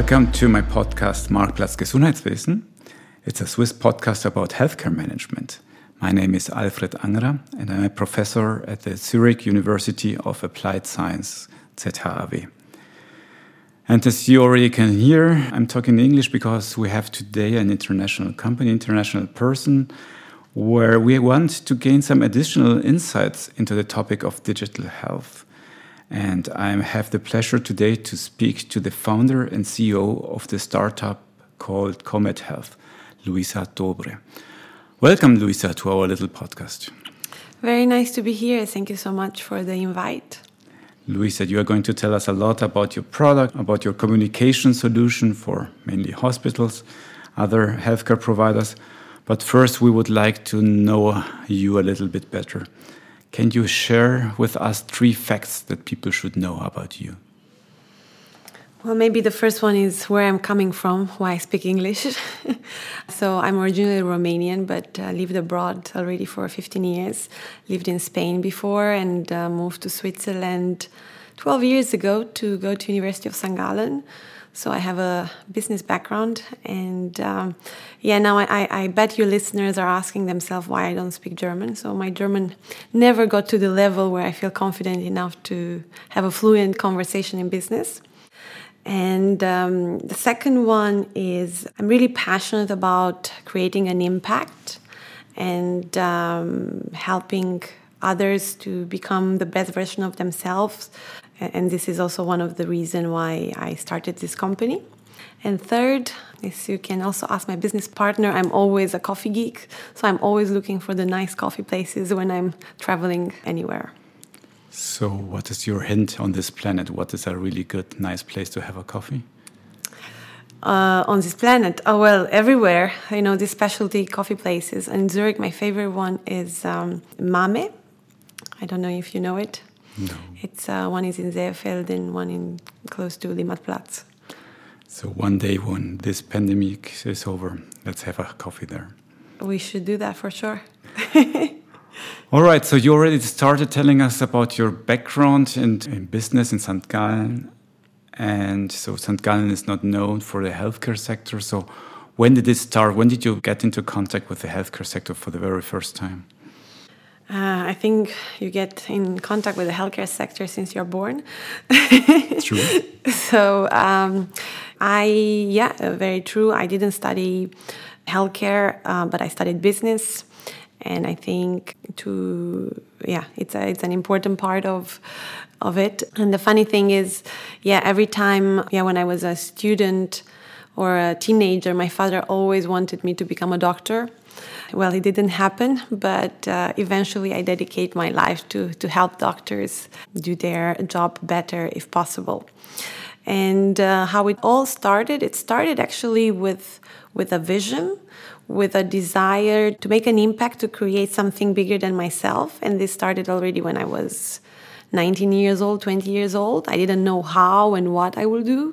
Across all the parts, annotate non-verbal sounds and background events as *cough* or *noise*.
Welcome to my podcast Marktplatz Gesundheitswesen. It's a Swiss podcast about healthcare management. My name is Alfred Angerer and I'm a professor at the Zurich University of Applied Science, ZHAW. And as you already can hear, I'm talking English because we have today an international company, international person, where we want to gain some additional insights into the topic of digital health. And I have the pleasure today to speak to the founder and CEO of the startup called Comet Health, Luisa Dobre. Welcome, Luisa, to our little podcast. Very nice to be here. Thank you so much for the invite. Luisa, you are going to tell us a lot about your product, about your communication solution for mainly hospitals, other healthcare providers. But first, we would like to know you a little bit better. Can you share with us three facts that people should know about you? Well, maybe the first one is where I'm coming from, why I speak English. *laughs* so I'm originally Romanian, but uh, lived abroad already for 15 years. Lived in Spain before and uh, moved to Switzerland 12 years ago to go to University of St. Gallen so I have a business background, and um, yeah, now I, I, bet your listeners are asking themselves why I don't speak German. So my German never got to the level where I feel confident enough to have a fluent conversation in business. And um, the second one is I'm really passionate about creating an impact and um, helping others to become the best version of themselves and this is also one of the reasons why I started this company. And third, as you can also ask my business partner, I'm always a coffee geek, so I'm always looking for the nice coffee places when I'm traveling anywhere. So, what is your hint on this planet? What is a really good, nice place to have a coffee? Uh, on this planet? Oh, well, everywhere. You know, these specialty coffee places. In Zurich, my favorite one is um, Mame. I don't know if you know it. No. It's uh, one is in Seefeld and one in close to Limmatplatz. So one day when this pandemic is over, let's have a coffee there. We should do that for sure. *laughs* All right, so you already started telling us about your background in, in business in St. Gallen. And so St. Gallen is not known for the healthcare sector. So when did this start? When did you get into contact with the healthcare sector for the very first time? Uh, I think you get in contact with the healthcare sector since you're born. true. *laughs* So, um, I, yeah, uh, very true. I didn't study healthcare, uh, but I studied business. And I think to, yeah, it's, a, it's an important part of, of it. And the funny thing is, yeah, every time, yeah, when I was a student or a teenager, my father always wanted me to become a doctor well, it didn't happen, but uh, eventually I dedicate my life to, to help doctors do their job better if possible. And uh, how it all started, it started actually with, with a vision, with a desire to make an impact, to create something bigger than myself. And this started already when I was 19 years old, 20 years old. I didn't know how and what I will do.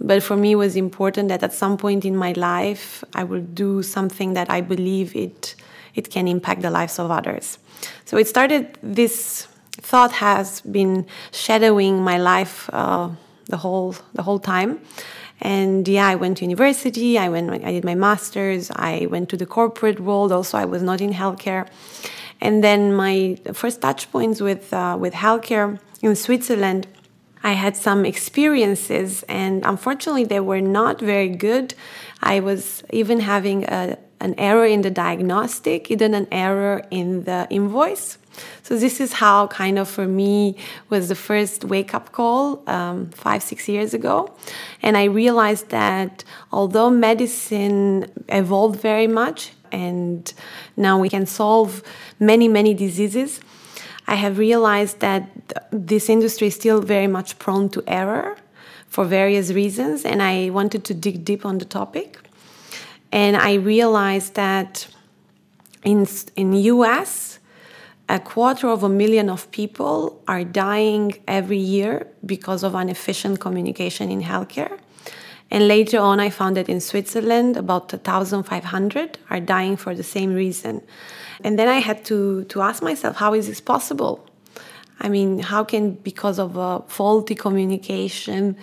But for me, it was important that at some point in my life, I will do something that I believe it, it can impact the lives of others. So it started, this thought has been shadowing my life uh, the, whole, the whole time. And yeah, I went to university, I, went, I did my master's, I went to the corporate world, also, I was not in healthcare. And then my first touch points with, uh, with healthcare in Switzerland I had some experiences, and unfortunately, they were not very good. I was even having a, an error in the diagnostic, even an error in the invoice. So this is how kind of for me was the first wake up call um, five six years ago, and I realized that although medicine evolved very much and now we can solve many many diseases, I have realized that this industry is still very much prone to error for various reasons, and I wanted to dig deep on the topic. And I realized that in in US, a quarter of a million of people are dying every year because of inefficient communication in healthcare. And later on, I found that in Switzerland, about 1,500 are dying for the same reason. And then I had to, to ask myself, how is this possible? I mean, how can, because of a faulty communication,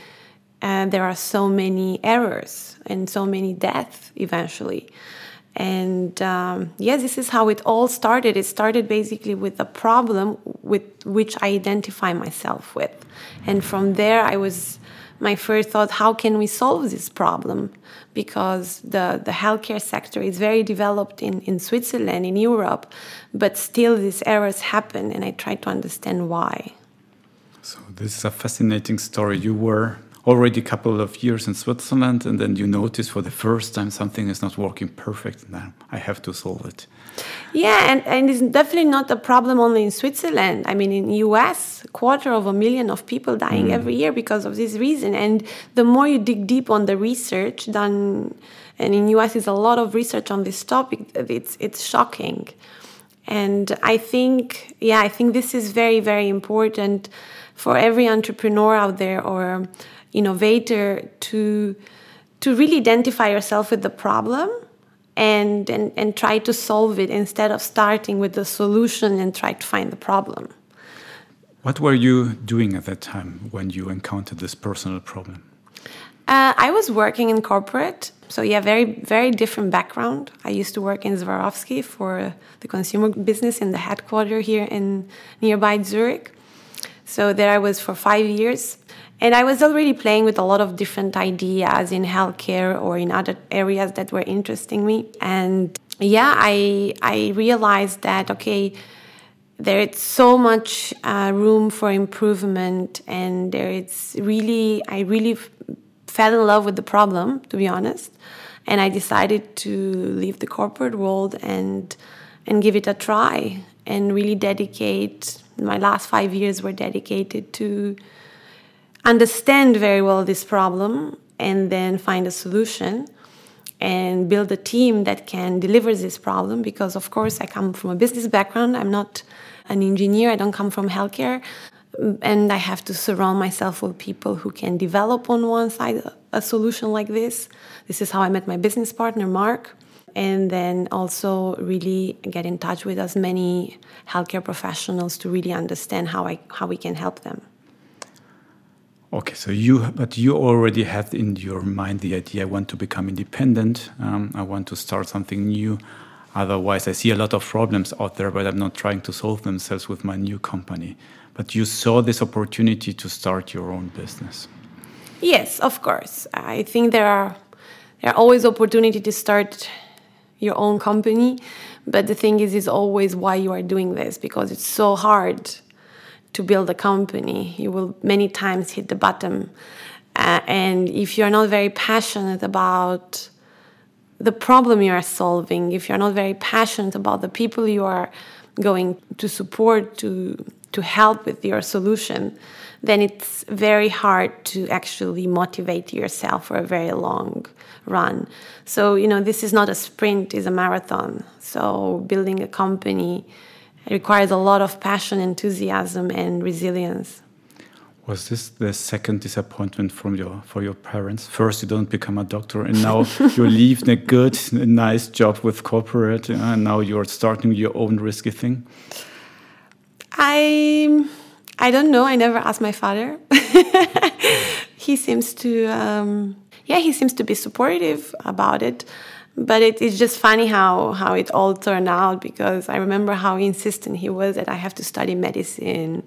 and there are so many errors and so many deaths eventually. And um, yes, this is how it all started. It started basically with a problem with which I identify myself with. And from there, I was my first thought how can we solve this problem because the, the healthcare sector is very developed in, in switzerland in europe but still these errors happen and i try to understand why so this is a fascinating story you were already a couple of years in Switzerland, and then you notice for the first time something is not working perfect. Now I have to solve it. Yeah, and, and it's definitely not a problem only in Switzerland. I mean, in US, a quarter of a million of people dying mm. every year because of this reason. And the more you dig deep on the research done, and in US is a lot of research on this topic, it's it's shocking. And I think, yeah, I think this is very, very important for every entrepreneur out there or innovator to to really identify yourself with the problem and, and, and try to solve it instead of starting with the solution and try to find the problem. What were you doing at that time when you encountered this personal problem? Uh, I was working in corporate, so yeah, very very different background. I used to work in Swarovski for the consumer business in the headquarters here in nearby Zurich. So there I was for five years, and I was already playing with a lot of different ideas in healthcare or in other areas that were interesting me. And yeah, I I realized that okay, there is so much uh, room for improvement, and there is really I really f- fell in love with the problem, to be honest. And I decided to leave the corporate world and and give it a try and really dedicate. My last five years were dedicated to understand very well this problem and then find a solution and build a team that can deliver this problem because of course i come from a business background. I'm not an engineer. I don't come from healthcare. And i have to surround myself with people who can develop on one side a solution like this. This is how i met my business partner mark. And then also really get in touch with as many healthcare professionals to really understand how I, how we can help them Okay, so you, but you already had in your mind the idea I want to become independent. Um, I want to start something new. Otherwise, I see a lot of problems out there, but I'm not trying to solve themselves with my new company. But you saw this opportunity to start your own business. Yes, of course. I think there are there are always opportunity to start your own company, but the thing is, is always why you are doing this because it's so hard to build a company. You will many times hit the bottom. Uh, and if you're not very passionate about the problem you are solving, if you're not very passionate about the people you are going to support, to, to help with your solution, then it's very hard to actually motivate yourself for a very long run. So, you know, this is not a sprint, it's a marathon. So, building a company it requires a lot of passion, enthusiasm, and resilience. Was this the second disappointment from your for your parents? First, you don't become a doctor, and now *laughs* you leave a good, nice job with corporate, and now you're starting your own risky thing. I I don't know. I never asked my father. *laughs* he seems to um, yeah, he seems to be supportive about it but it, it's just funny how how it all turned out because I remember how insistent he was that I have to study medicine,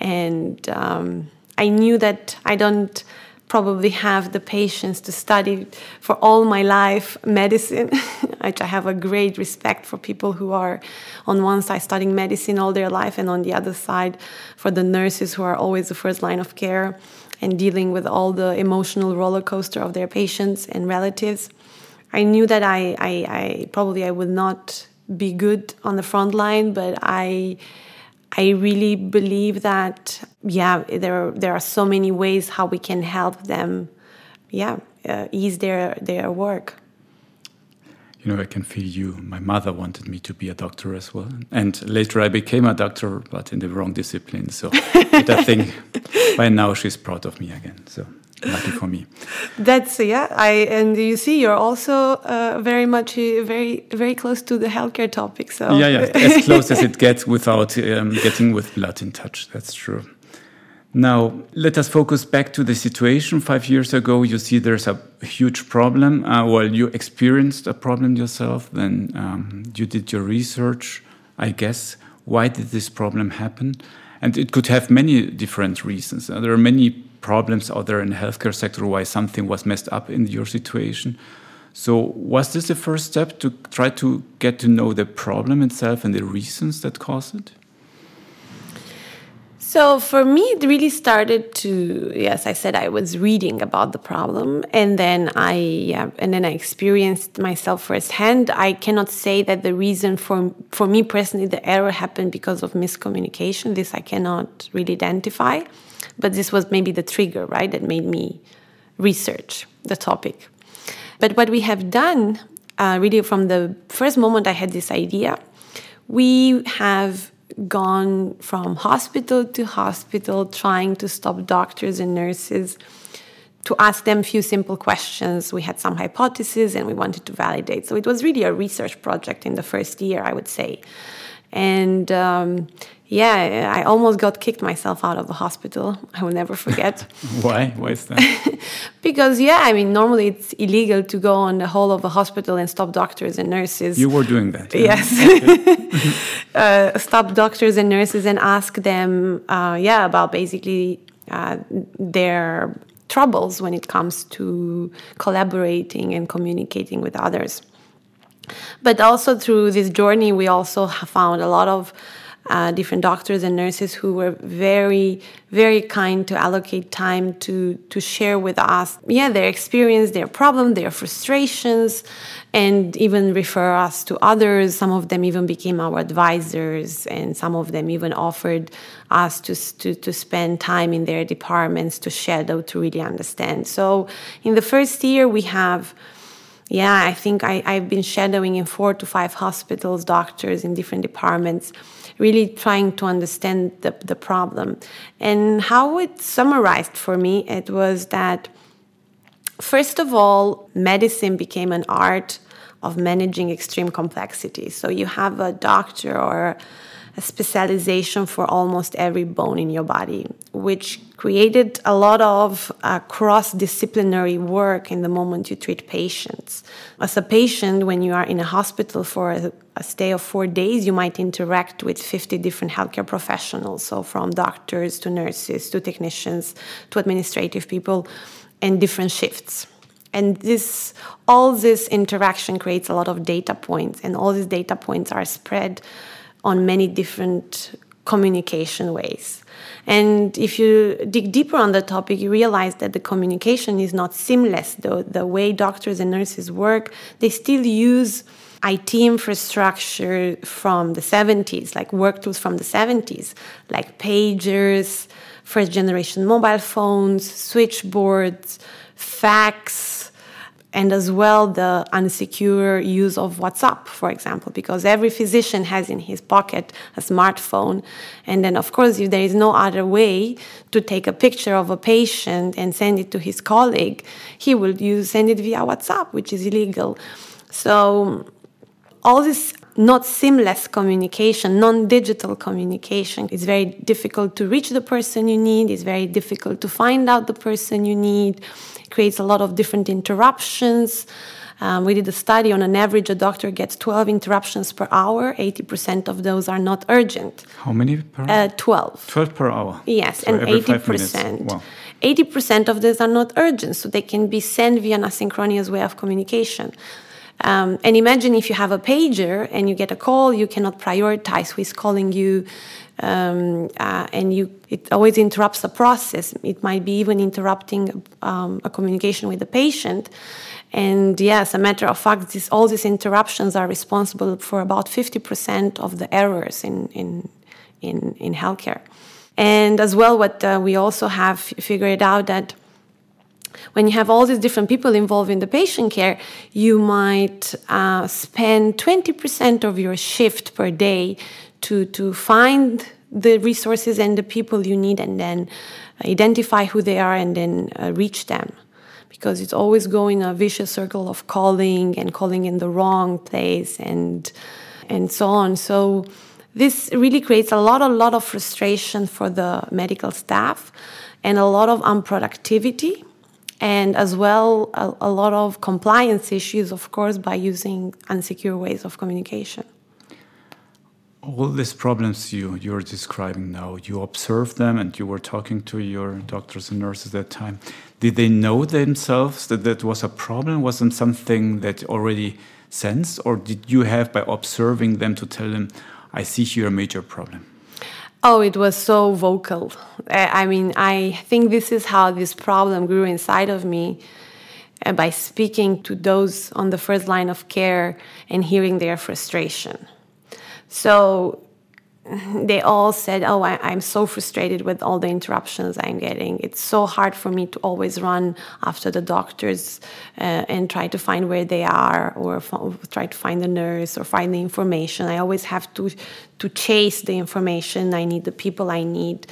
and um, I knew that I don't probably have the patience to study for all my life medicine *laughs* which i have a great respect for people who are on one side studying medicine all their life and on the other side for the nurses who are always the first line of care and dealing with all the emotional roller coaster of their patients and relatives I knew that I, I, I probably I would not be good on the front line, but I I really believe that yeah there there are so many ways how we can help them yeah uh, ease their their work. You know i can feel you. My mother wanted me to be a doctor as well. And later i became a doctor but in the wrong discipline. So *laughs* i think by now she's proud of me again. So lucky for me. That's yeah. I and you see, you're also uh, very much uh, very very close to the healthcare topic. So yeah, yeah, as *laughs* close as it gets without um, getting with blood in touch. That's true. Now, let us focus back to the situation five years ago. You see there's a huge problem. Uh, well, you experienced a problem yourself, then um, you did your research, I guess. Why did this problem happen? And it could have many different reasons. Uh, there are many problems out there in the healthcare sector why something was messed up in your situation. So, was this the first step to try to get to know the problem itself and the reasons that caused it? So for me, it really started to yes, I said I was reading about the problem, and then I yeah, and then I experienced myself firsthand. I cannot say that the reason for for me personally the error happened because of miscommunication. This I cannot really identify, but this was maybe the trigger, right, that made me research the topic. But what we have done, uh, really from the first moment I had this idea, we have gone from hospital to hospital trying to stop doctors and nurses to ask them a few simple questions. We had some hypotheses and we wanted to validate. So it was really a research project in the first year, I would say. And um, yeah, I almost got kicked myself out of the hospital. I will never forget. *laughs* Why? Why is that? *laughs* because yeah, I mean, normally it's illegal to go on the whole of a hospital and stop doctors and nurses. You were doing that. Yeah? Yes. *laughs* uh, stop doctors and nurses and ask them, uh, yeah, about basically uh, their troubles when it comes to collaborating and communicating with others. But also through this journey, we also found a lot of uh, different doctors and nurses who were very, very kind to allocate time to to share with us, yeah, their experience, their problem, their frustrations, and even refer us to others. Some of them even became our advisors, and some of them even offered us to to, to spend time in their departments to shadow to really understand. So, in the first year, we have yeah, I think I, I've been shadowing in four to five hospitals, doctors in different departments, really trying to understand the, the problem. And how it summarized for me, it was that first of all, medicine became an art of managing extreme complexity. So you have a doctor or a specialization for almost every bone in your body, which created a lot of uh, cross disciplinary work in the moment you treat patients. As a patient, when you are in a hospital for a, a, stay of four days, you might interact with 50 different healthcare professionals, so from doctors to nurses to technicians to administrative people, and different shifts. And this, all this interaction creates a lot of data points, and all these data points are spread on many different communication ways. And if you dig deeper on the topic, you realize that the communication is not seamless. The, the way doctors and nurses work, they still use IT infrastructure from the 70s, like work tools from the 70s, like pagers, first generation mobile phones, switchboards, fax, and as well the unsecure use of WhatsApp, for example, because every physician has in his pocket a smartphone. And then, of course, if there is no other way to take a picture of a patient and send it to his colleague, he will use send it via WhatsApp, which is illegal. So all this not seamless communication, non digital communication. It's very difficult to reach the person you need, it's very difficult to find out the person you need it creates a lot of different interruptions. Um, we did a study on an average, a doctor gets 12 interruptions per hour. 80% of those are not urgent. How many per hour? Uh, 12. 12 per hour? Yes, so and 80%. Wow. 80% of those are not urgent, so they can be sent via an asynchronous way of communication. Um, and imagine if you have a pager and you get a call, you cannot prioritize who is calling you um, uh, and you it always interrupts the process. It might be even interrupting um, a communication with the patient. And yes, a matter of fact, this, all these interruptions are responsible for about 50% of the errors in, in, in, in healthcare. And as well, what uh, we also have figured out that when you have all these different people involved in the patient care, you might uh, spend 20% of your shift per day to to find the resources and the people you need and then identify who they are and then uh, reach them. Because it's always going a vicious circle of calling and calling in the wrong place and and so on. So this really creates a lot, a lot of frustration for the medical staff and a lot of unproductivity and as well a, a lot of compliance issues, of course, by using unsecure ways of communication. All these problems you you're describing now you observe them and you were talking to your doctors and nurses at that time. Did they know themselves that that was a problem? Wasn't something that already sensed? Or did you have by observing them to tell them i see here a major problem oh it was so vocal. I mean i think this is how this problem grew inside of me uh, by speaking to those on the first line of care and hearing their frustration. So *laughs* they all said, Oh, I, am so frustrated with all the interruptions I'm getting. It's so hard for me to always run after the doctors uh, and try to find where they are or f- try to find the nurse or find the information. I always have to, to chase the information. I need the people I need.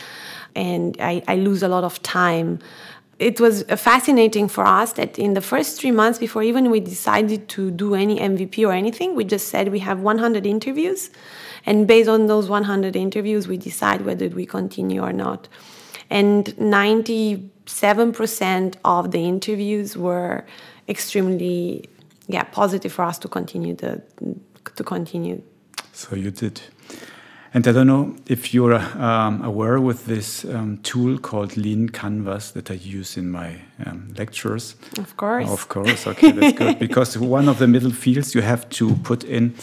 And I, I lose a lot of time it was fascinating for us that in the first three months before even we decided to do any mvp or anything we just said we have 100 interviews and based on those 100 interviews we decide whether we continue or not and 97% of the interviews were extremely yeah positive for us to continue the to continue so you did and I don't know if you're um, aware with this um, tool called Lean Canvas that I use in my um, lectures. Of course. Of course. Okay, that's good. *laughs* Because one of the middle fields you have to put in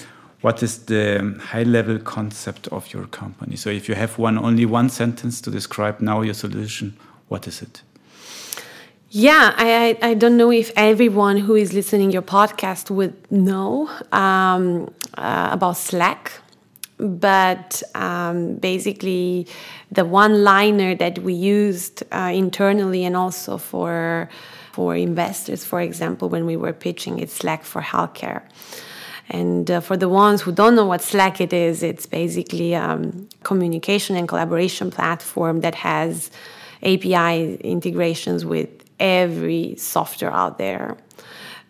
what is the high level concept of your company. So if you have one only one sentence to describe now your solution, what is it? Yeah, I, I, don't know if everyone who is listening your podcast would know um, uh, about Slack but um, basically the one liner that we used uh, internally and also for for investors for example when we were pitching it's slack for healthcare and uh, for the ones who don't know what slack it is it's basically a um, communication and collaboration platform that has api integrations with every software out there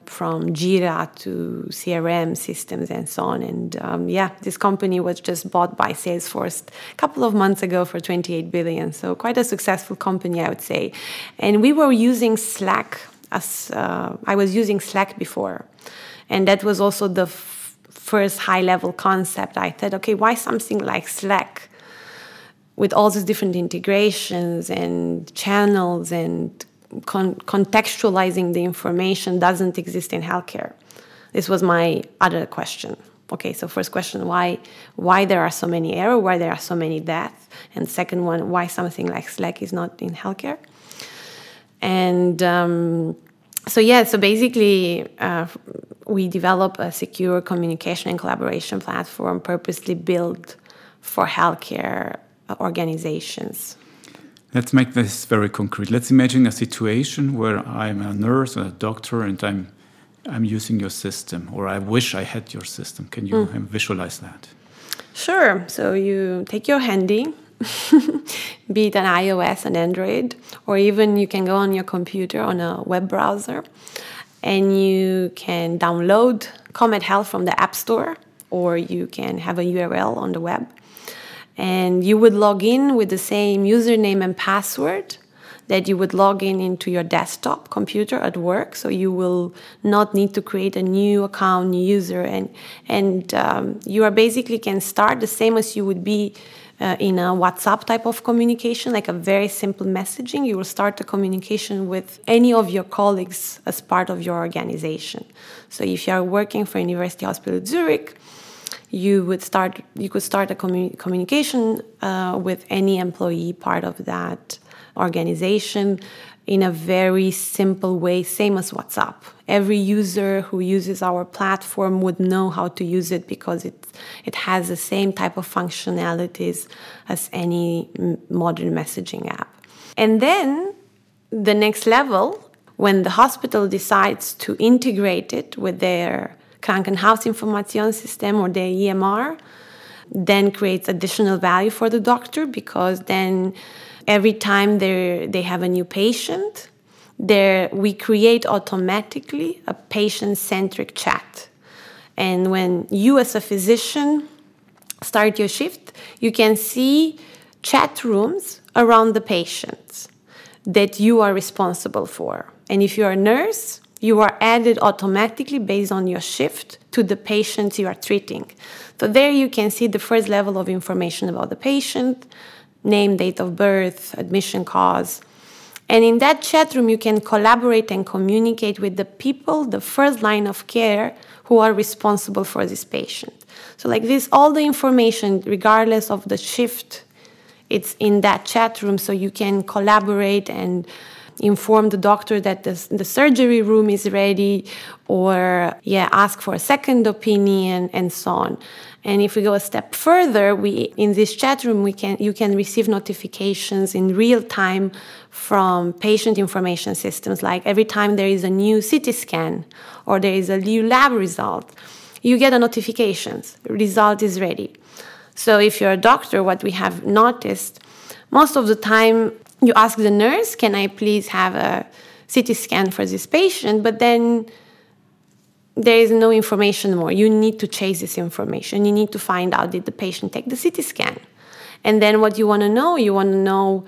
from Jira to CRM systems and so on. And um, yeah, this company was just bought by Salesforce a couple of months ago for 28 billion. So quite a successful company, I would say. And we were using Slack as uh, I was using Slack before, and that was also the f- first high level concept. I thought, okay, why something like Slack? With all these different integrations and channels and con- contextualizing the information doesn't exist in healthcare. This was my other question. Okay, so first question, why why there are so many error, why there are so many deaths, and second one, why something like Slack is not in healthcare. And um, so yeah, so basically, uh, we develop a secure communication and collaboration platform purposely built for healthcare organizations. Let's make this very concrete. Let's imagine a situation where I'm a nurse or a doctor and I'm I'm using your system or I wish I had your system. Can you mm. visualize that? Sure. So you take your handy, *laughs* be it an iOS, an Android, or even you can go on your computer on a web browser and you can download Comet Health from the App Store or you can have a URL on the web. And you would log in with the same username and password that you would log in into your desktop computer at work. So you will not need to create a new account new user and and um, you are basically can start the same as you would be uh, in a whatsapp type of communication like a very simple messaging. You will start a communication with any of your colleagues as part of your organization. So if you are working for university hospital zurich you would start you could start a commu- communication uh, with any employee part of that organization in a very simple way same as whatsapp. Every user who uses our platform would know how to use it because it it has the same type of functionalities as any modern messaging app and then the next level when the hospital decides to integrate it with their Krankenhausinformationssystem or the EMR then creates additional value for the doctor because then every time they have a new patient, there we create automatically a patient-centric chat. And when you as a physician start your shift, you can see chat rooms around the patients that you are responsible for. And if you're a nurse, you are added automatically based on your shift to the patients you are treating. So there you can see the first level of information about the patient, name, date of birth, admission cause. And in that chat room, you can collaborate and communicate with the people, the first line of care, who are responsible for this patient. So, like this, all the information, regardless of the shift, it's in that chat room, so you can collaborate and inform the doctor that the, the surgery room is ready or yeah ask for a second opinion and so on. And if we go a step further we in this chat room we can you can receive notifications in real time from patient information systems like every time there is a new ct scan or there is a new lab result you get a notification result is ready. So if you're a doctor what we have noticed most of the time you ask the nurse, can I please have a CT scan for this patient? But then there is no information more. You need to chase this information. You need to find out did the patient take the CT scan? And then what you want to know, you want to know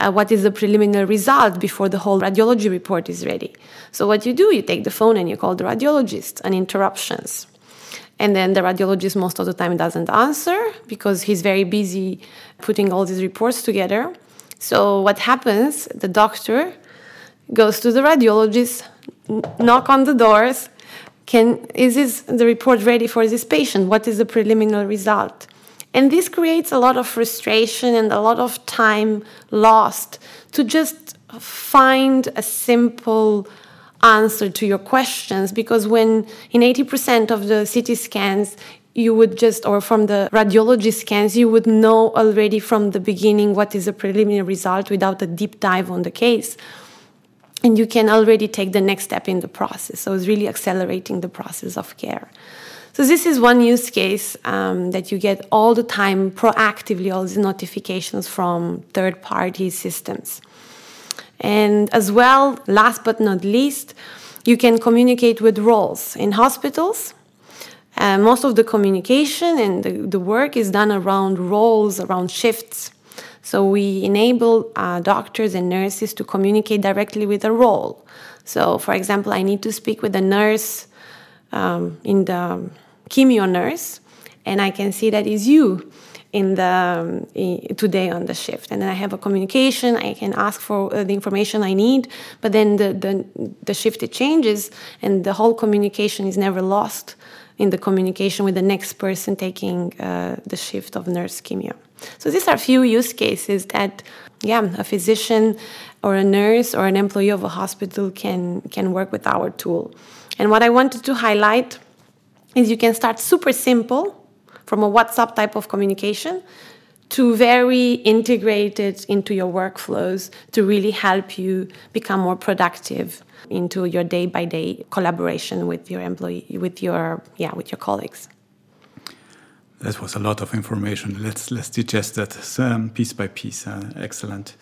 uh, what is the preliminary result before the whole radiology report is ready. So what you do, you take the phone and you call the radiologist on interruptions. And then the radiologist most of the time doesn't answer because he's very busy putting all these reports together. So what happens? The doctor goes to the radiologist, knock on the doors. Can is this the report ready for this patient? What is the preliminary result? And this creates a lot of frustration and a lot of time lost to just find a simple answer to your questions because when in 80% of the CT scans you would just, or from the radiology scans, you would know already from the beginning what is a preliminary result without a deep dive on the case. And you can already take the next step in the process. So it's really accelerating the process of care. So this is one use case um, that you get all the time proactively all these notifications from third party systems. And as well, last but not least, you can communicate with roles in hospitals. Uh, most of the communication and the, the, work is done around roles, around shifts. So we enable uh, doctors and nurses to communicate directly with a role. So, for example, I need to speak with a nurse um, in the chemio nurse, and I can see that is you in the um, today on the shift and then i have a communication i can ask for uh, the information i need but then the, the the shift it changes and the whole communication is never lost in the communication with the next person taking uh, the shift of nurse chemio. So these are a few use cases that, yeah, a physician or a nurse or an employee of a hospital can can work with our tool. And what I wanted to highlight is you can start super simple from a WhatsApp type of communication to very integrate it into your workflows to really help you become more productive into your day by day collaboration with your employee with your yeah with your colleagues. That was a lot of information. Let's let's digest that um, piece by piece uh, excellent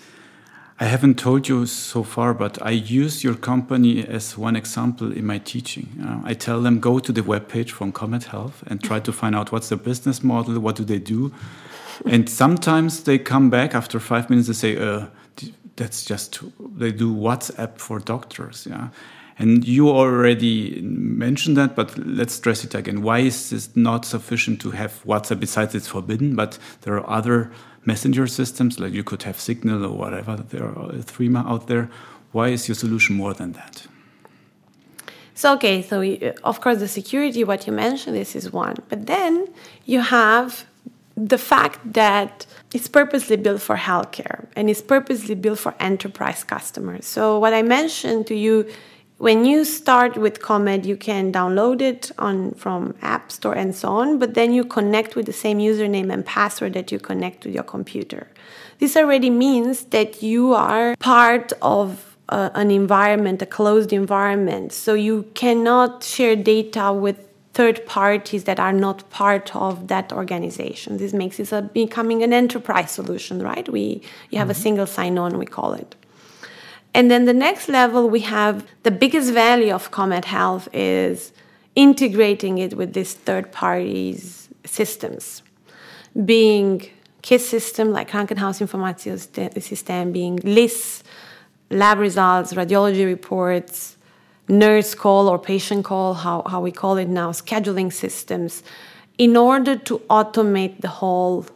I haven't told you so far, but I use your company as one example in my teaching. Uh, I tell them go to the webpage from Comet Health and try to find out what's their business model, what do they do, and sometimes they come back after five minutes and say, uh, that's just they do WhatsApp for doctors. Yeah. And you already mentioned that, but let's stress it again. Why is this not sufficient to have WhatsApp? Besides, it's forbidden, but there are other messenger systems, like you could have Signal or whatever. There are uh, Threema out there. Why is your solution more than that? So, okay, so uh, of course, the security, what you mentioned, this is one. But then you have the fact that it's purposely built for healthcare and it's purposely built for enterprise customers. So what I mentioned to you, when you start with Comet, you can download it on from App Store and so on, but then you connect with the same username and password that you connect to your computer. This already means that you are part of uh, an environment, a closed environment. So you cannot share data with third parties that are not part of that organization. This makes it a, becoming an enterprise solution, right? We you have mm-hmm. a single sign-on, we call it. And then the next level, we have the biggest value of Comet Health is integrating it with these third parties systems. being KISS system like Krankenhaus Krankenhausinformationssystem, being LIS, lab results, radiology reports, nurse call or patient call, how, how we call it now, scheduling systems, in order to automate the whole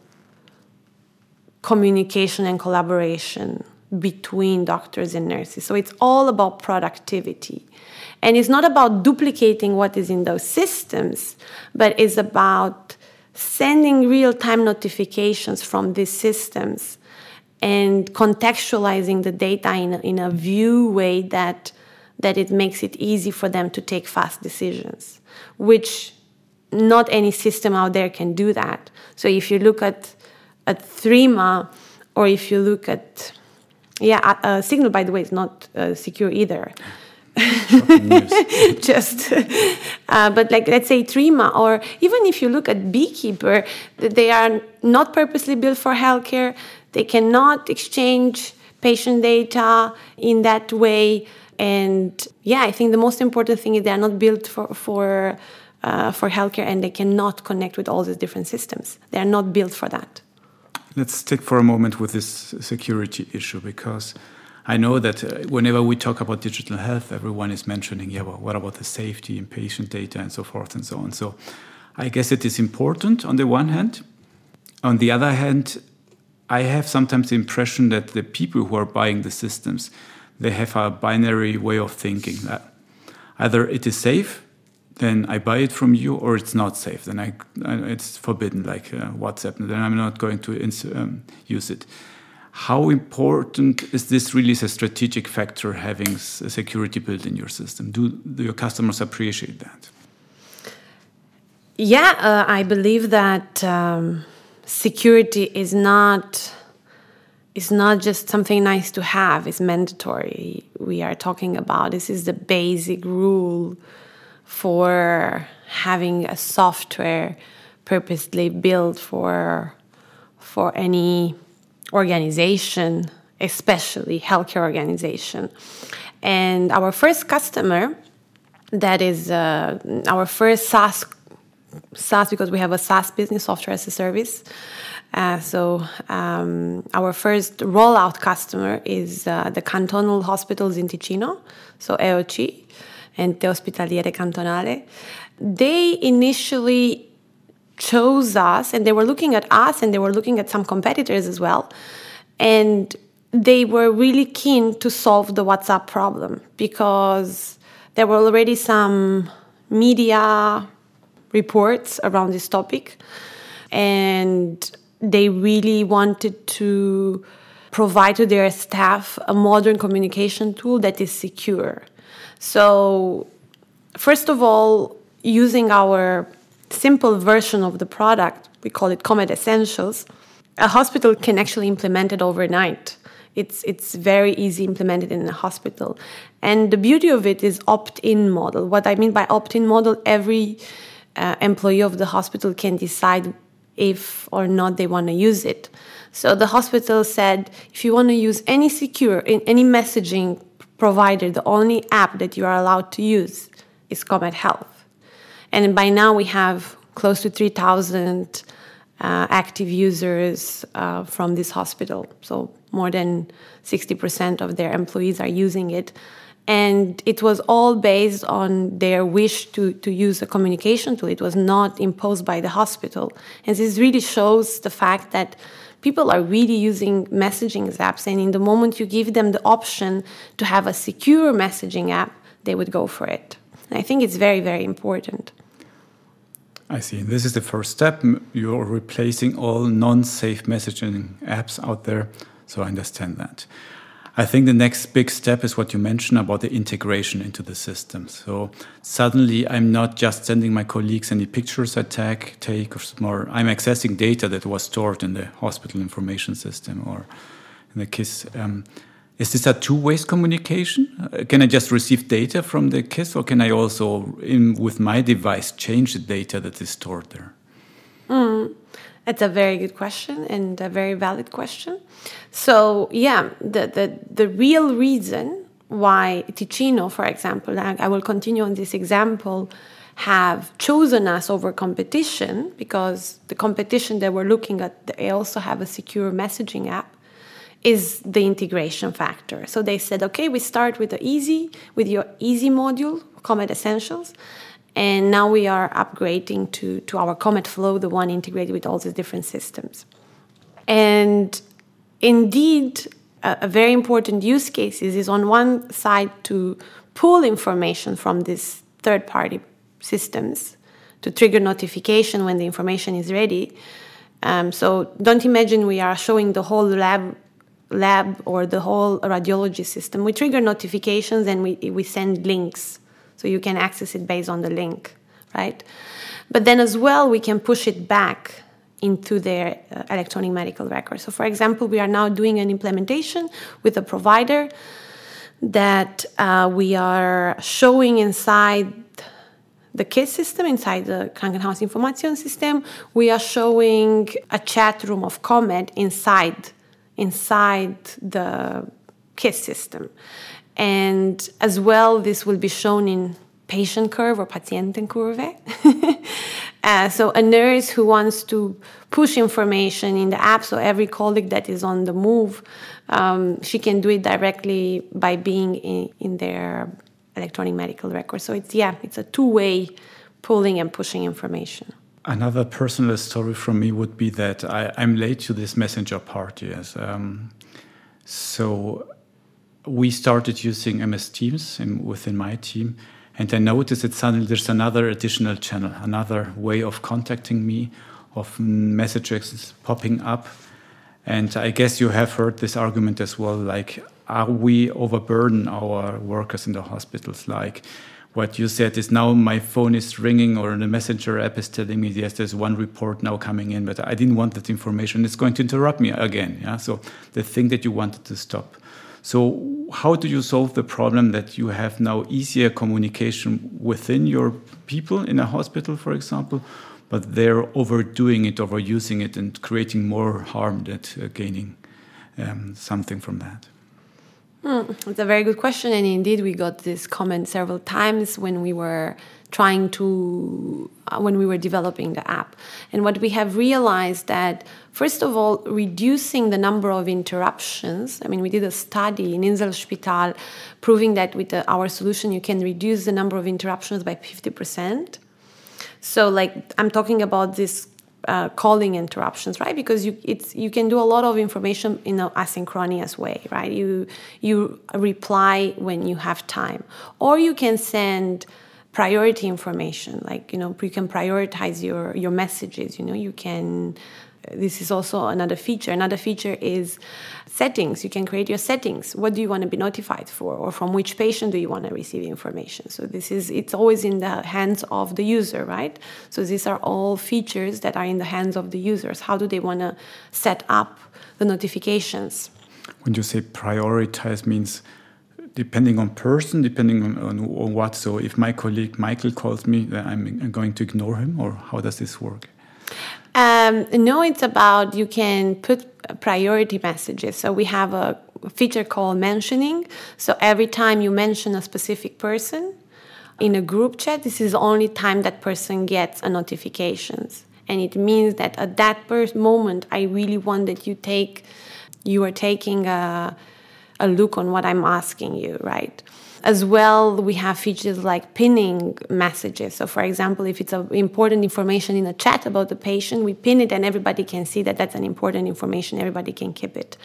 communication and collaboration between doctors and nurses. So it's all about productivity. And it's not about duplicating what is in those systems, but it's about sending real time notifications from these systems and contextualizing the data in a, in a view way that that it makes it easy for them to take fast decisions which not any system out there can do that so if you look at at Threema or if you look at yeah uh, signal by the way is not uh, secure either. *laughs* Just *laughs* uh, but like let's say Threema, or even if you look at beekeeper they are not purposely built for healthcare. They cannot exchange patient data in that way. And yeah i think the most important thing is they are not built for for uh, for healthcare and they cannot connect with all these different systems. They are not built for that let's stick for a moment with this security issue because I know that uh, whenever we talk about digital health, everyone is mentioning, yeah, well, what about the safety and patient data and so forth and so on. So I guess it is important on the one hand. On the other hand, I have sometimes the impression that the people who are buying the systems, they have a binary way of thinking that either it is safe, then I buy it from you, or it's not safe, then I, it's forbidden, like uh, WhatsApp, then I'm not going to um, use it. How important is this really as a strategic factor having security built in your system? Do, do your customers appreciate that? Yeah, uh, I believe that um, security is not is not just something nice to have; it's mandatory. We are talking about this is the basic rule for having a software purposely built for for any organization, especially healthcare organization. And our first customer, that is uh, our first SaaS, SaaS because we have a SaaS business, software as a service. Uh, so um, our first rollout customer is uh, the cantonal hospitals in Ticino, so EOC, and Ospedaliere Cantonale. They initially chose us and they were looking at us and they were looking at some competitors as well. And they were really keen to solve the WhatsApp problem because there were already some media reports around this topic. And they really wanted to provide to their staff a modern communication tool that is secure. So, first of all, using our simple version of the product, we call it Comet Essentials, a hospital can actually implement it overnight. It's, it's very easy implemented in a hospital. And the beauty of it is opt-in model. What I mean by opt-in model, every uh, employee of the hospital can decide if or not they want to use it. So the hospital said, if you want to use any secure, any messaging provider, the only app that you are allowed to use is Comet Health. And by now we have close to 3,000 uh, active users uh, from this hospital. So more than 60% of their employees are using it. And it was all based on their wish to, to use a communication tool. It was not imposed by the hospital. And this really shows the fact that people are really using messaging apps. And in the moment you give them the option to have a secure messaging app, they would go for it. And I think it's very, very important. I see. This is the first step. You're replacing all non safe messaging apps out there. So I understand that. I think the next big step is what you mentioned about the integration into the system. So suddenly I'm not just sending my colleagues any pictures I take, or more. I'm accessing data that was stored in the hospital information system or in the KISS. Um, is this a two-way communication? Uh, can I just receive data from the KISS, or can I also, in, with my device, change the data that is stored there? Mm, it's a very good question and a very valid question. So, yeah, the, the, the real reason why Ticino, for example, I will continue on this example, have chosen us over competition because the competition that we're looking at, they also have a secure messaging app is the integration factor. So they said, okay, we start with the easy, with your easy module, Comet Essentials, and now we are upgrading to, to our Comet Flow, the one integrated with all these different systems. And indeed, a, a very important use case is, is on one side to pull information from these third party systems to trigger notification when the information is ready. Um, so don't imagine we are showing the whole lab lab or the whole radiology system. We trigger notifications and we, we send links so you can access it based on the link, right? But then as well, we can push it back into their uh, electronic medical record. So, for example, we are now doing an implementation with a provider that uh, we are showing inside the case system, inside the Krankenhaus Information System. We are showing a chat room of Comet inside inside the case system. And as well, this will be shown in patient curve or Patientenkurve. *laughs* uh, so a nurse who wants to push information in the app, so every colleague that is on the move, um, she can do it directly by being in, in their electronic medical record. So it's yeah, it's a two-way pulling and pushing information. Another personal story from me would be that I, am late to this messenger party. Yes. Um, so we started using MS Teams in, within my team, and I noticed that suddenly there's another additional channel, another way of contacting me, of messages popping up. And I guess you have heard this argument as well like, are we overburden our workers in the hospitals? Like, what you said is now my phone is ringing or the messenger app is telling me yes there's one report now coming in but i didn't want that information it's going to interrupt me again yeah so the thing that you wanted to stop so how do you solve the problem that you have now easier communication within your people in a hospital for example but they're overdoing it overusing it and creating more harm than uh, gaining um, something from that Hmm, it's a very good question, and indeed, we got this comment several times when we were trying to uh, when we were developing the app. And what we have realized that first of all reducing the number of interruptions i mean we did a study in inselspital proving that with the, our solution you can reduce the number of interruptions by 50% so like i'm talking about this uh, calling interruptions, right? Because you it's you can do a lot of information in an asynchronous way, right? You you reply when you have time, or you can send priority information, like you know you can prioritize your your messages. You know you can this is also another feature. Another feature is settings. You can create your settings. What do you want to be notified for, or from which patient do you want to receive information? So this is it's always in the hands of the user, right? So these are all features that are in the hands of the users. How do they want to set up the notifications? When you say prioritize means depending on person, depending on, on, on what. So if my colleague Michael calls me, I'm going to ignore him, or how does this work? Um, no, it's about you can put priority messages. So we have a feature called mentioning. So every time you mention a specific person in a group chat, this is the only time that person gets a notifications. And it means that at that moment, I really want that you take, you are taking a, a look on what I'm asking you, right? As well, we have features like pinning messages. So, for example, if it's important information in a chat about the patient, we pin it and everybody can see that that's an important information. Everybody can keep it.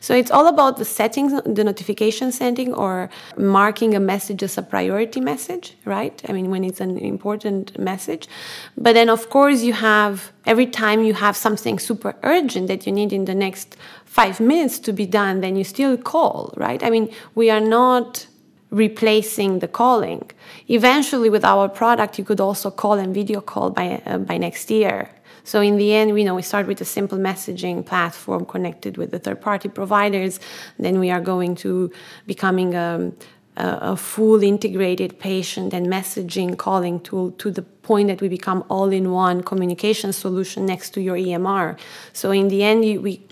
So, it's all about the settings, the notification setting, or marking a message as a priority message, right? I mean, when it's an important message. But then, of course, you have every time you have something super urgent that you need in the next five minutes to be done, then you still call, right? I mean, we are not replacing the calling. Eventually, with our product, you could also call and video call by, uh, by next year. So in the end, you know, we start with a simple messaging platform connected with the third-party providers. Then we are going to becoming a, a, a full integrated patient and messaging calling tool to the point that we become all-in-one communication solution next to your EMR. So in the end, we,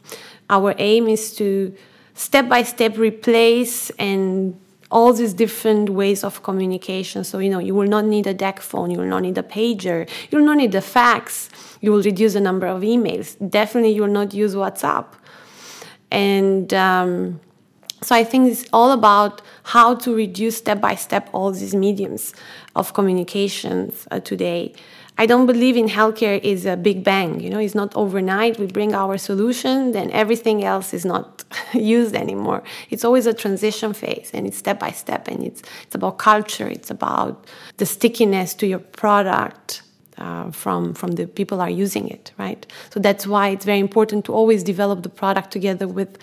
our aim is to step by step replace and all these different ways of communication. So, you know, you will not need a DECT phone, you will not need a pager, you will not need a fax, you will reduce the number of emails. Definitely, you will not use WhatsApp. And um, so I think it's all about how to reduce step by step all these mediums of communications uh, today. I don't believe in healthcare is a big bang. You know, it's not overnight. We bring our solution, then everything else is not *laughs* used anymore. It's always a transition phase, and it's step by step, and it's it's about culture. It's about the stickiness to your product. Uh, from from the people are using it, right? So that's why it's very important to always develop the product together with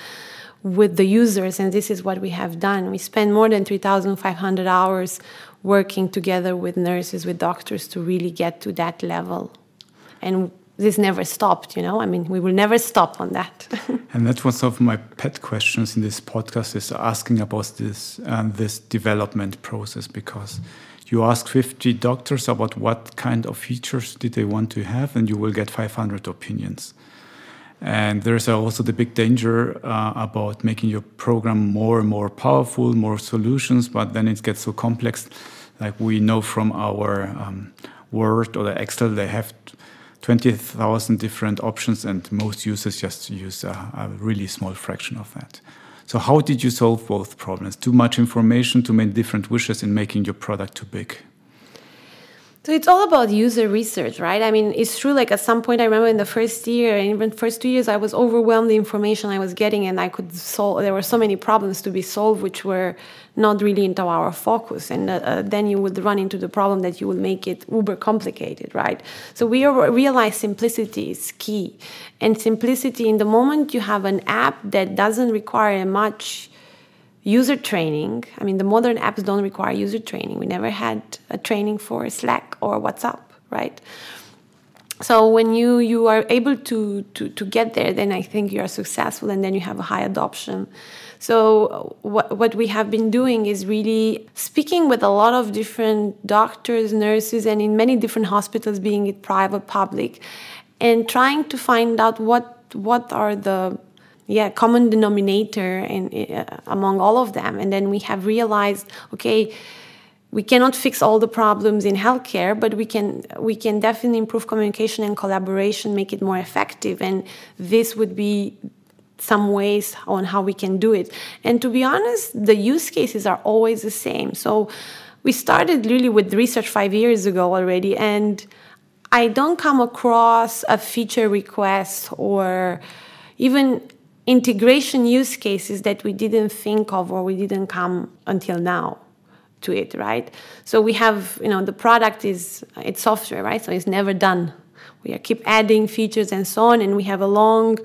with the users, and this is what we have done. We spend more than 3,500 hours working together with nurses, with doctors to really get to that level. And this never stopped, you know. I mean, we will never stop on that. *laughs* and that was one of my pet questions in this podcast is asking about this uh, this development process because you ask 50 doctors about what kind of features did they want to have, and you will get 500 opinions. And there's also the big danger uh, about making your program more and more powerful, more solutions, but then it gets so complex. Like we know from our um, Word or the Excel, they have 20,000 different options, and most users just use a, a really small fraction of that. So, how did you solve both problems? Too much information, too many different wishes in making your product too big? So it's all about user research, right? I mean, it's true. Like at some point, I remember in the first year, and even first two years, I was overwhelmed the information I was getting, and I could solve. There were so many problems to be solved, which were not really into our focus. And uh, uh, then you would run into the problem that you would make it uber complicated, right? So we realize simplicity is key, and simplicity in the moment you have an app that doesn't require much user training. I mean, the modern apps don't require user training. We never had a training for Slack or WhatsApp, right? So when you you are able to to to get there, then I think you are successful, and then you have a high adoption. So what what we have been doing is really speaking with a lot of different doctors, nurses, and in many different hospitals, being it private, public, and trying to find out what what are the yeah common denominator in, uh, among all of them. And then we have realized okay we cannot fix all the problems in healthcare but we can we can definitely improve communication and collaboration make it more effective. And this would be some ways on how we can do it. And to be honest the use cases are always the same. So we started really with research 5 years ago already and i don't come across a feature request or even integration use cases that we didn't think of or we didn't come until now to it right? So we have you know the product is it's software right? So it's never done. We keep adding features and so on and we have a long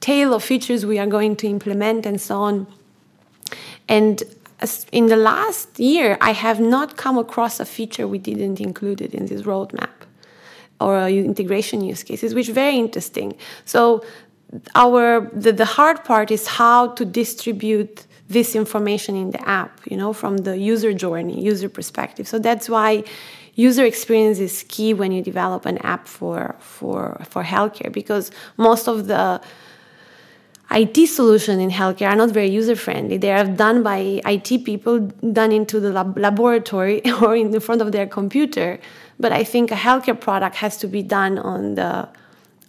tail of features we are going to implement and so on. And in the last year i have not come across a feature we didn't include it in this roadmap or integration use cases which is very interesting. So our the, the hard part is how to distribute this information in the app you know from the user journey user perspective so that's why user experience is key when you develop an app for for for healthcare because most of the IT solutions in healthcare are not very user friendly. They are done by IT people, done into the lab- laboratory *laughs* or in the front of their computer. But I think a healthcare product has to be done on the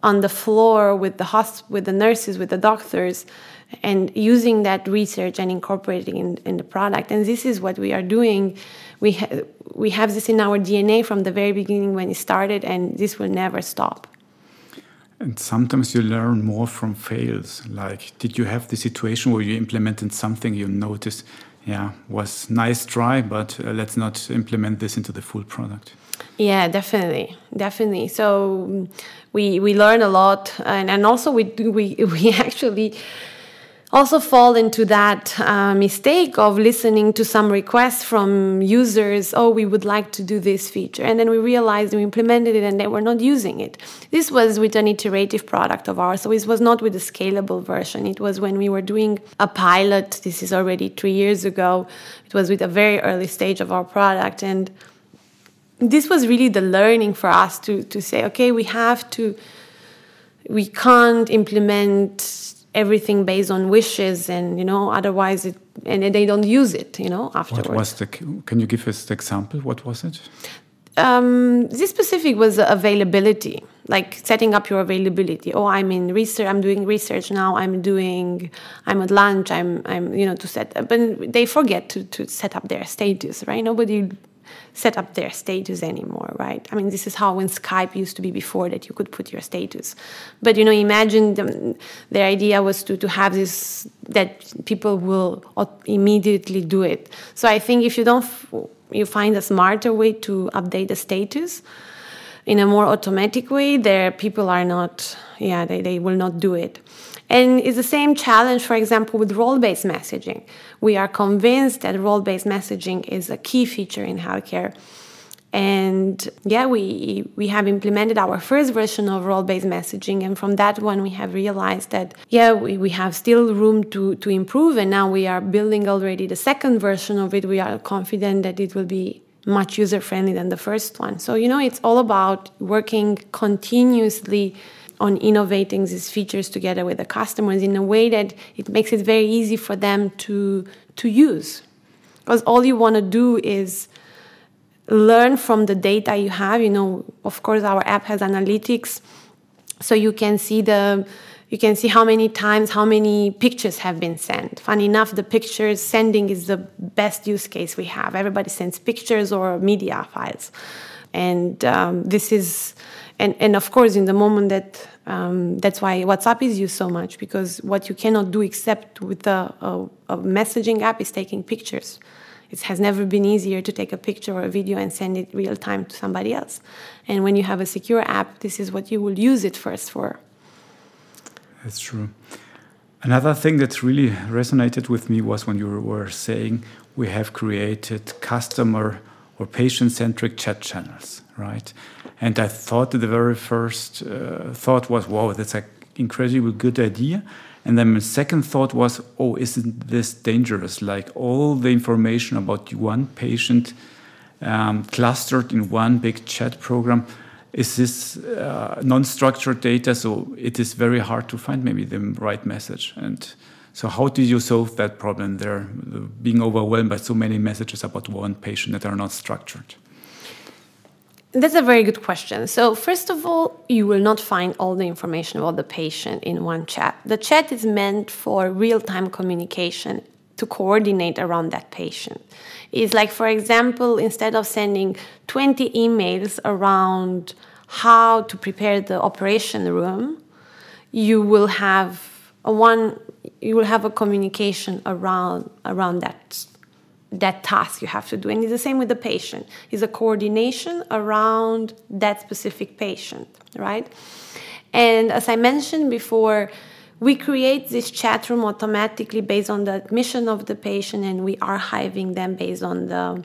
on the floor with the hosp- with the nurses, with the doctors, and using that research and incorporating in, in the product. And this is what we are doing. We ha- we have this in our DNA from the very beginning when it started, and this will never stop. And sometimes you learn more from fails. Like, did you have the situation where you implemented something you noticed, yeah, was nice try, but uh, let's not implement this into the full product? Yeah, definitely, definitely. So we we learn a lot, and and also we we *laughs* we actually also fall into that uh, mistake of listening to some requests from users oh we would like to do this feature and then we realized we implemented it and they were not using it. This was with an iterative product of ours so it was not with a scalable version. It was when we were doing a pilot this is already three years ago it was with a very early stage of our product and this was really the learning for us to to say okay we have to we can't implement everything based on wishes and you know otherwise it and they don't use it you know afterwards what was the can you give us the example? What was it? Um, this specific was availability like setting up your availability. Oh i'm in research i'm doing research now i'm doing i'm at lunch i'm i'm you know to set up and they forget to, to set up their status right? Nobody set up their status anymore right? I mean this is how when skype used to be before that you could put your status. But you know imagine the, idea was to, to have this that people will immediately do it. So i think if you don't you find a smarter way to update the status in a more automatic way there people are not yeah they, they will not do it and it's the same challenge for example with role-based messaging. We are convinced that role-based messaging is a key feature in healthcare. And yeah we we have implemented our first version of role-based messaging. And from that one we have realized that yeah we, we have still room to to improve. And now we are building already the second version of it. We are confident that it will be much user friendly than the first one. So, you know, it's all about working continuously on innovating these features together with the customers in a way that it makes it very easy for them to to use. Because all you want to do is learn from the data you have. You know, of course, our app has analytics, so you can see the you can see how many times how many pictures have been sent funny enough the pictures sending is the best use case we have everybody sends pictures or media files and um, this is and, and of course in the moment that um, that's why whatsapp is used so much because what you cannot do except with a, a, a messaging app is taking pictures. It has never been easier to take a picture or a video and send it real time to somebody else. And when you have a secure app this is what you will use it first for. That's true. Another thing that really resonated with me was when you were saying we have created customer or patient centric chat channels, right? And I thought that the very first uh, thought was, wow, that's an incredibly good idea. And then my second thought was, oh, isn't this dangerous? Like all the information about one patient um, clustered in one big chat program is this uh, non-structured data so it is very hard to find maybe the right message and so how do you solve that problem there being overwhelmed by so many messages about one patient that are not structured that's a very good question. So, first of all, you will not find all the information about the patient in one chat. The chat is meant for real time communication to coordinate around that patient. It's like, for example, instead of sending 20 emails around how to prepare the operation room, you will have one you will have a communication around around that that task you have to do. And it's the same with the patient. Is a coordination around that specific patient right? And as i mentioned before we create this chat room automatically based on the admission of the patient and we archiving them based on the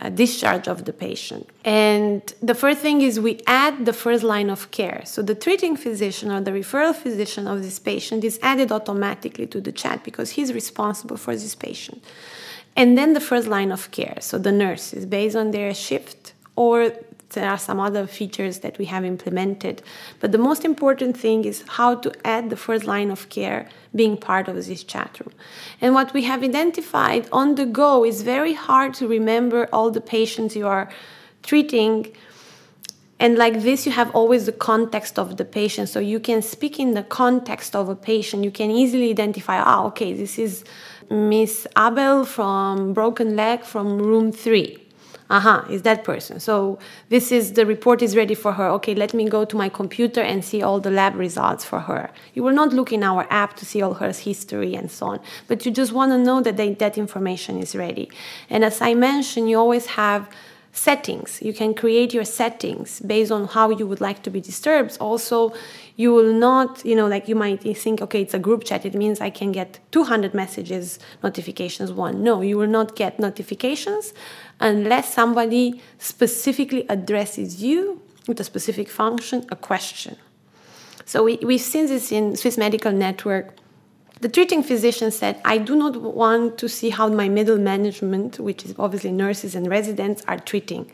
uh, discharge of the patient. And the first thing is we add the first line of care. So the treating physician or the referral physician of this patient is added automatically to the chat because he's responsible for this patient. And then the first line of care. So the nurse is based on their shift or there are some other features that we have implemented. But the most important thing is how to add the first line of care being part of this chat room. And what we have identified on the go is very hard to remember all the patients you are treating. And like this, you have always the context of the patient. So you can speak in the context of a patient. You can easily identify, ah, okay, this is Miss Abel from Broken Leg from room three aha uh-huh, is that person. So this is the report is ready for her. Okay let me go to my computer and see all the lab results for her. You will not look in our app to see all her history and so on but you just want to know that they, that information is ready. And as i mentioned you always have settings. You can create your settings based on how you would like to be disturbed. Also you will not you know like you might think okay it's a group chat it means i can get 200 messages notifications one. No you will not get notifications unless somebody specifically addresses you with a specific function a question. So we, we've seen this in swiss medical network. The treating physician said, I do not want to see how my middle management, which is obviously nurses and residents, are treating.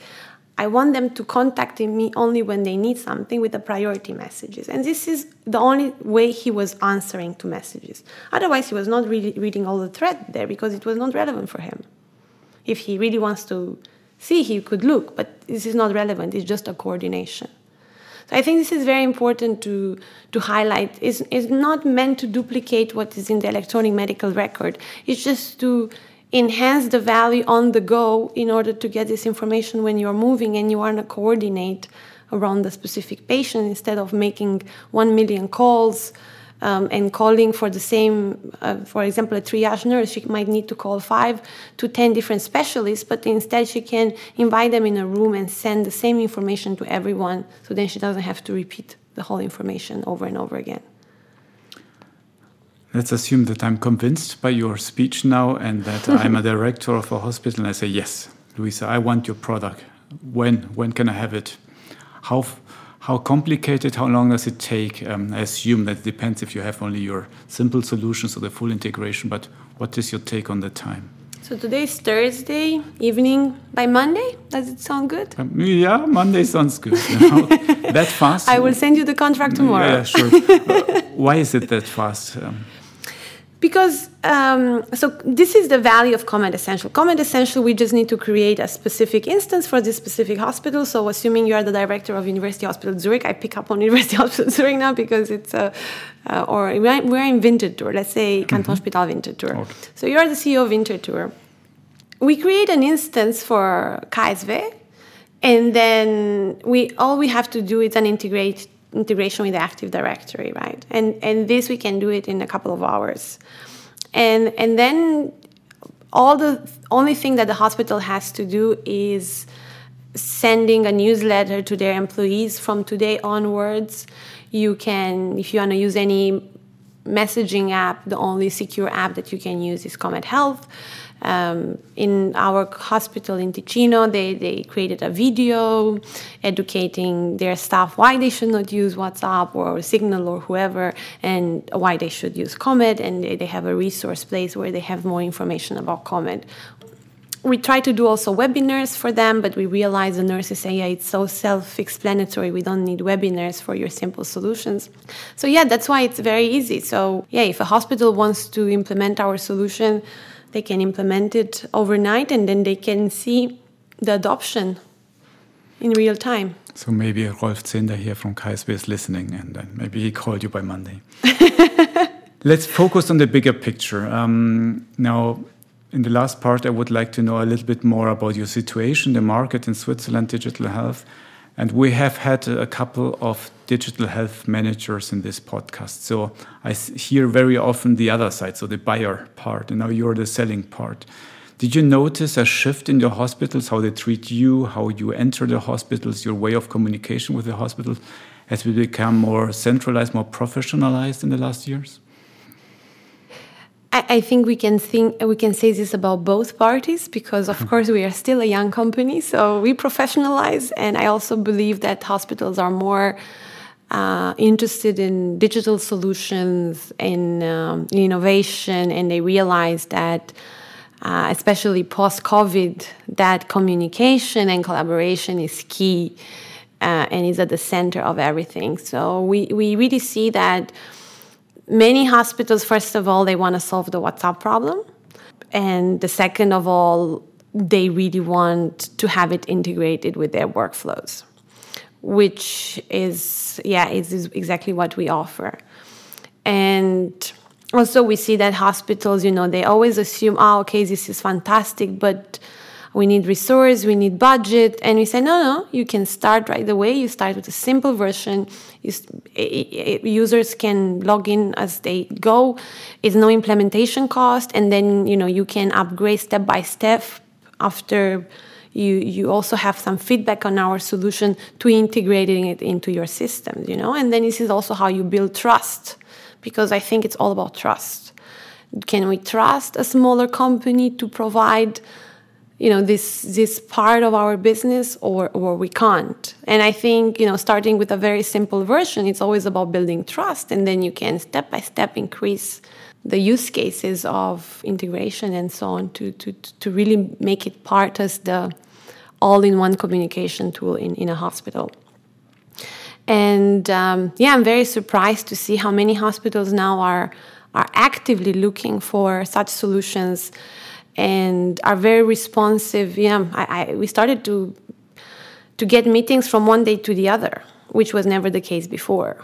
I want them to contact me only when they need something with the priority messages. And this is the only way he was answering to messages. Otherwise, he was not really reading all the thread there because it was not relevant for him. If he really wants to see, he could look, but this is not relevant. It's just a coordination. So I think this is very important to, to highlight. It's, it's not meant to duplicate what is in the electronic medical record. It's just to enhance the value on the go in order to get this information when you're moving and you want to coordinate around the specific patient instead of making 1 million calls um, and calling for the same, uh, for example, a triage nurse, she might need to call five to 10 different specialists, but instead she can invite them in a room and send the same information to everyone so then she doesn't have to repeat the whole information over and over again. Let's assume that I'm convinced by your speech now and that *laughs* I'm a director of a hospital and I say, yes, Luisa, I want your product. When? When can I have it? How, how complicated, how long does it take? Um, I assume that it depends if you have only your simple solutions or the full integration, but what is your take on the time? So today is Thursday evening. By Monday, does it sound good? Um, yeah, Monday sounds good. *laughs* That fast? I will send you the contract tomorrow. Yeah, sure. uh, *laughs* why is it that fast? Um, because um, so this is the value of Comed Essential. Comed Essential, we just need to create a specific instance for this specific hospital. So, assuming you are the director of University Hospital Zurich, I pick up on *laughs* University Hospital Zurich now because it's a, uh, or we're in Winterthur. Let's say Canton mm-hmm. Spital Winterthur. Okay. So you are the CEO of Winterthur. We create an instance for KSW, and then we all we have to do is an integrate integration with the Active Directory, right? And and this we can do it in a couple of hours, and and then all the only thing that the hospital has to do is sending a newsletter to their employees from today onwards. You can, if you want to use any messaging app, the only secure app that you can use is Comet Health. Um, in our hospital in Ticino, they, they created a video educating their staff why they should not use WhatsApp or Signal or whoever, and why they should use Comet. And they, they have a resource place where they have more information about Comet. We try to do also webinars for them, but we realize the nurses say, yeah, it's so self explanatory. We don't need webinars for your simple solutions. So, yeah, that's why it's very easy. So, yeah, if a hospital wants to implement our solution, they can implement it overnight and then they can see the adoption in real time. So maybe Rolf Zehnder here from KSW is listening and then maybe he called you by Monday. *laughs* Let's focus on the bigger picture. Um, now, in the last part, I would like to know a little bit more about your situation, the market in Switzerland, digital health. And we have had a couple of digital health managers in this podcast. So I hear very often the other side, so the buyer part, and now you're the selling part. Did you notice a shift in the hospitals, how they treat you, how you enter the hospitals, your way of communication with the hospitals? Has we become more centralized, more professionalized in the last years? I, think we can think we can say this about both parties because of course we are still a young company, so we professionalize, and I also believe that hospitals are more uh, interested in digital solutions and um, innovation, and they realize that. Uh, especially post COVID, that communication and collaboration is key uh, and is at the center of everything. So we, we really see that many hospitals, first of all, they want to solve the WhatsApp problem. And the second of all, they really want to have it integrated with their workflows, which is, yeah, is exactly what we offer. And also, we see that hospitals, you know, they always assume, oh, okay, this is fantastic, but we need resource, we need budget. And we say, no, no, you can start right away. You start with a simple version. users can log in as they go. It's no implementation cost. And then, you know, you can upgrade step by step after you, you also have some feedback on our solution to integrating it into your systems, you know? And then this is also how you build trust because I think it's all about trust. Can we trust a smaller company to provide you know this this part of our business or or we can't and i think you know starting with a very simple version it's always about building trust and then you can step by step increase the use cases of integration and so on to to to really make it part as the all in one communication tool in, in a hospital. And um, yeah, I'm very surprised to see how many hospitals now are, are actively looking for such solutions and are very responsive. Yeah, I, I, we started to, to get meetings from one day to the other, which was never the case before.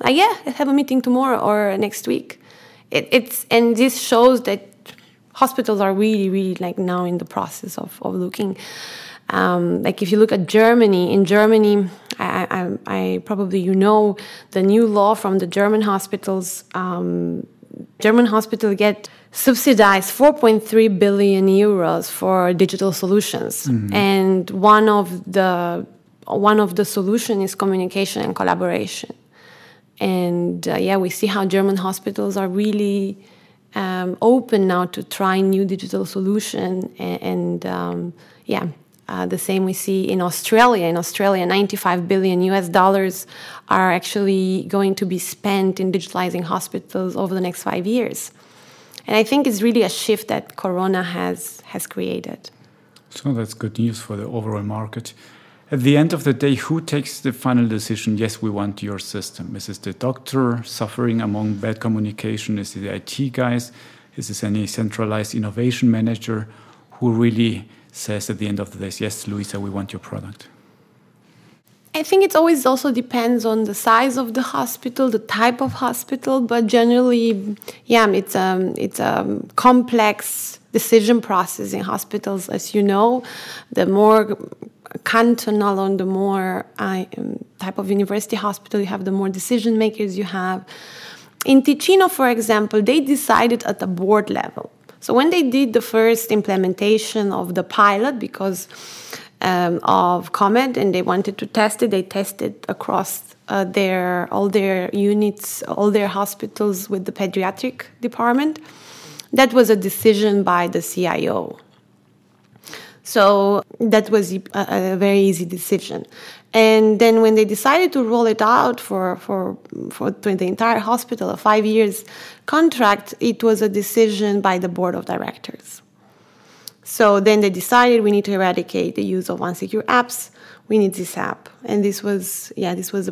Like, yeah, let's have a meeting tomorrow or next week. It, it's and this shows that hospitals are really, really like now in the process of, of looking. Um, like if you look at Germany, in Germany, I, I, I, probably you know the new law from the German hospitals. Um, German hospitals get subsidized 4.3 billion euros for digital solutions, mm-hmm. and one of the one of the solution is communication and collaboration. And uh, yeah, we see how German hospitals are really um, open now to try new digital solution and, and um, yeah uh, the same we see in Australia. In Australia, 95 billion US dollars are actually going to be spent in digitalizing hospitals over the next five years. And I think it's really a shift that Corona has, has created. So that's good news for the overall market. At the end of the day, who takes the final decision? Yes, we want your system. Is it the doctor suffering among bad communication? Is it the IT guys? Is this any centralized innovation manager who really says at the end of the day, yes, Luisa, we want your product? I think it always also depends on the size of the hospital, the type of hospital, but generally, yeah, it's a um, it's a complex decision process in hospitals. As you know, the more cantonal or the more uh, type of university hospital you have, the more decision makers you have. In Ticino, for example, they decided at the board level. So when they did the first implementation of the pilot, because um, of Comed, and they wanted to test it, they tested across uh, their all their units, all their hospitals with the pediatric department. That was a decision by the CIO. So that was a, a, very easy decision. And then when they decided to roll it out for, for, for the entire hospital, a five years contract, it was a decision by the board of directors. So then they decided we need to eradicate the use of unsecure apps. We need this app. And this was, yeah, this was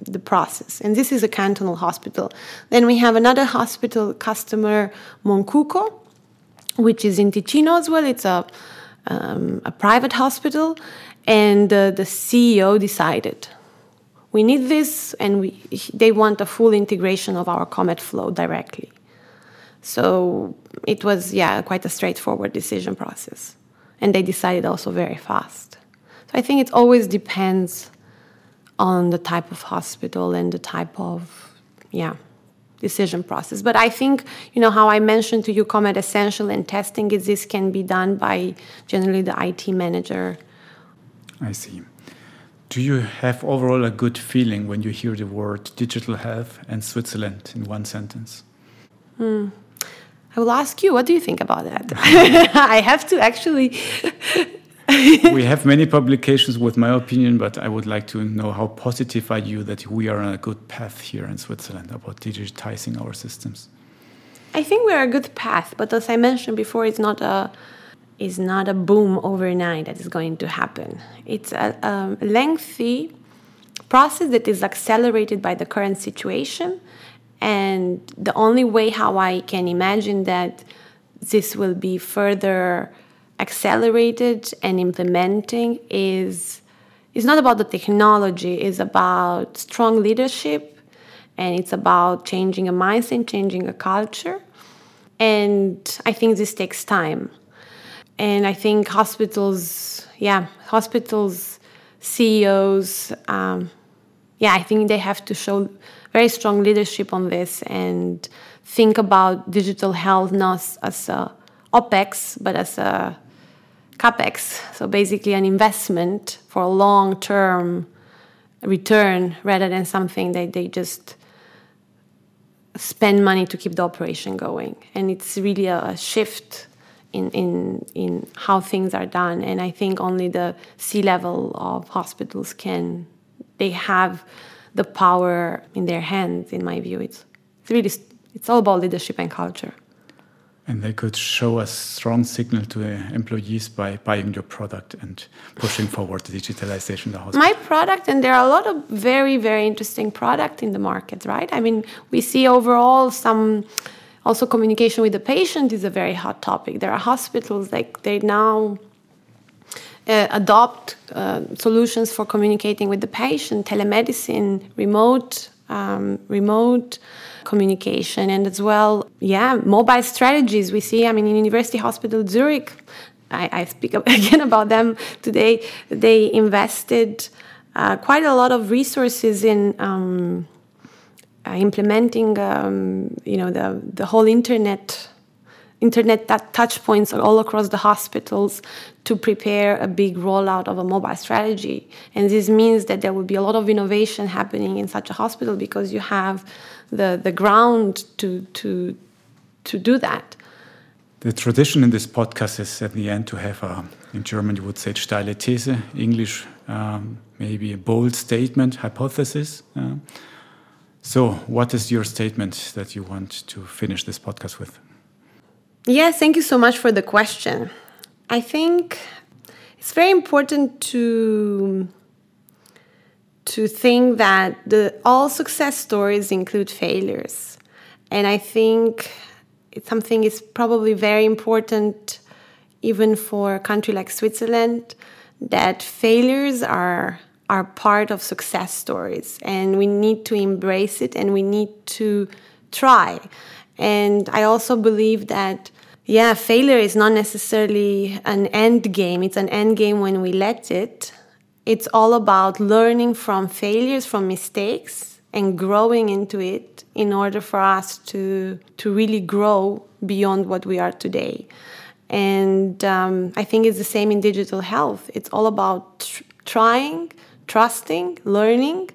the process. And this is a cantonal hospital. Then we have another hospital customer, Moncucco, which is in Ticino as well. It's a, um, a private hospital and uh, the CEO decided we need this, and we, they want a full integration of our Comet flow directly. So it was, yeah, quite a straightforward decision process. And they decided also very fast. So I think it always depends on the type of hospital and the type of, yeah, decision process. But I think, you know, how I mentioned to you, Comet Essential and testing is this can be done by generally the IT manager I see. Do you have overall a good feeling when you hear the word digital health and Switzerland in one sentence? Hmm. I will ask you, what do you think about that? *laughs* I have to actually. *laughs* we have many publications with my opinion, but I would like to know how positive are you that we are on a good path here in Switzerland about digitizing our systems? I think we're a good path, but as I mentioned before, it's not a is not a boom overnight that is going to happen. It's a, a lengthy process that is accelerated by the current situation. And the only way how I can imagine that this will be further accelerated and implementing is is not about the technology, it's about strong leadership and it's about changing a mindset, changing a culture. And I think this takes time and I think hospitals, yeah, hospitals, CEOs, um, yeah, I think they have to show very strong leadership on this and think about digital health not as a opex but as a capex, so basically an investment for a long-term return rather than something that they just spend money to keep the operation going. And it's really a, shift in, in, in how things are done. And I think only the C level of hospitals can, they have the power in their hands, in my view. It's, it's really, it's all about leadership and culture. And they could show a strong signal to employees by buying your product and pushing forward the digitalization of the hospital. My product, and there are a lot of very, very interesting product in the market, right? I mean, we see overall some also communication with the patient is a very hot topic. There are hospitals like they now uh, adopt uh, solutions for communicating with the patient, telemedicine, remote, um, remote communication, and as well, yeah, mobile strategies. We see, I mean, in University Hospital Zurich, I, I speak *laughs* again about them today. They invested uh, quite a lot of resources in. Um, uh, implementing, um, you know, the the whole internet internet touch points all across the hospitals to prepare a big rollout of a mobile strategy. And this means that there will be a lot of innovation happening in such a hospital because you have the, the ground to, to, to do that. The tradition in this podcast is at the end to have a, in German you would say steile These, English um, maybe a bold statement, hypothesis. Uh, so, what is your statement that you want to finish this podcast with? Yes, thank you so much for the question. I think it's very important to to think that the all success stories include failures. And I think it's something is probably very important even for a country like Switzerland that failures are are part of success stories and we need to embrace it and we need to try. And I also believe that yeah, failure is not necessarily an end game. It's an end game when we let it. It's all about learning from failures, from mistakes, and growing into it in order for us to to really grow beyond what we are today. And um, I think it's the same in digital health. It's all about tr- trying, trusting, learning,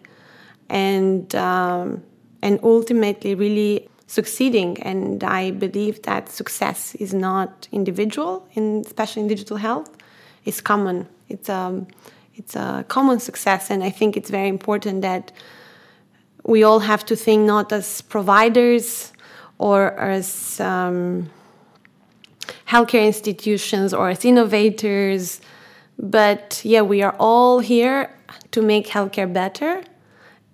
and um, and ultimately really succeeding. And I believe that success is not individual, in, especially in digital health. It's common. It's a, um, it's a common success. And I think it's very important that we all have to think not as providers or as um, healthcare institutions or as innovators, but yeah, we are all here to make healthcare better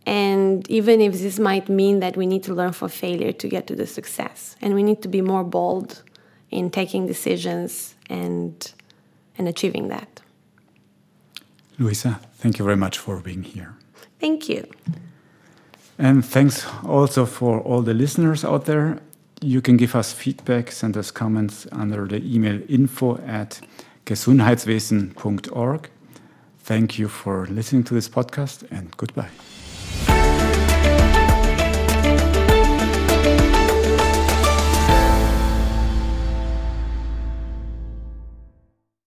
and even if this might mean that we need to learn from failure to get to the success, and we need to be more bold in taking decisions and, and achieving that. Luisa, thank you very much for being here. Thank you. And thanks also for all the listeners out there. You can give us feedback, send us comments under the email info at gesundheitswesen.org. Thank you for listening to this podcast and goodbye. Bye.